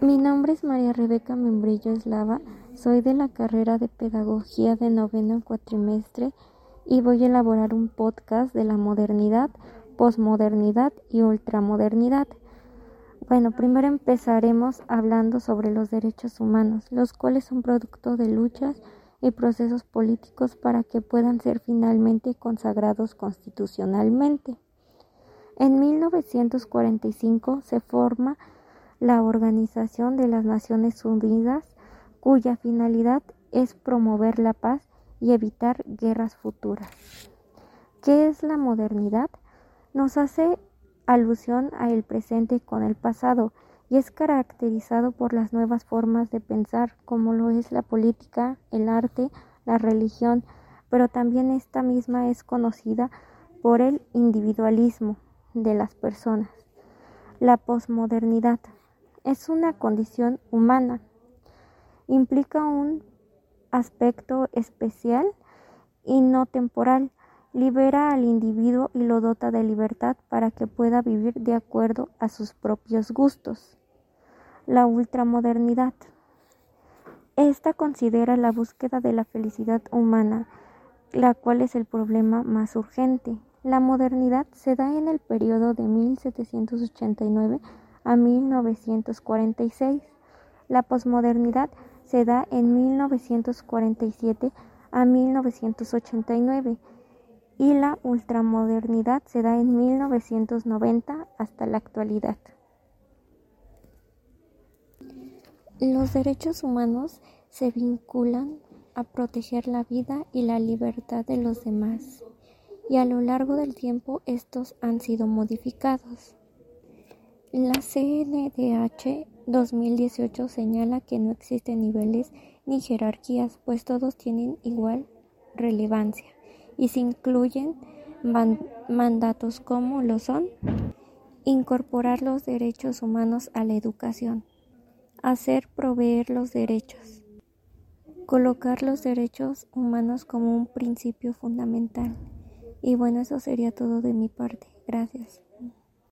Mi nombre es María Rebeca Membrillo Eslava, soy de la carrera de Pedagogía de noveno cuatrimestre y voy a elaborar un podcast de la modernidad, posmodernidad y ultramodernidad. Bueno, primero empezaremos hablando sobre los derechos humanos, los cuales son producto de luchas y procesos políticos para que puedan ser finalmente consagrados constitucionalmente. En 1945 se forma la Organización de las Naciones Unidas, cuya finalidad es promover la paz y evitar guerras futuras. ¿Qué es la modernidad? Nos hace alusión a el presente con el pasado y es caracterizado por las nuevas formas de pensar como lo es la política, el arte, la religión, pero también esta misma es conocida por el individualismo de las personas. La posmodernidad es una condición humana. Implica un aspecto especial y no temporal. Libera al individuo y lo dota de libertad para que pueda vivir de acuerdo a sus propios gustos. La ultramodernidad. Esta considera la búsqueda de la felicidad humana, la cual es el problema más urgente. La modernidad se da en el periodo de 1789 a 1946. La posmodernidad se da en 1947 a 1989 y la ultramodernidad se da en 1990 hasta la actualidad. Los derechos humanos se vinculan a proteger la vida y la libertad de los demás y a lo largo del tiempo estos han sido modificados. La CNDH 2018 señala que no existen niveles ni jerarquías, pues todos tienen igual relevancia y se incluyen mandatos como lo son incorporar los derechos humanos a la educación, hacer proveer los derechos, colocar los derechos humanos como un principio fundamental. Y bueno, eso sería todo de mi parte. Gracias.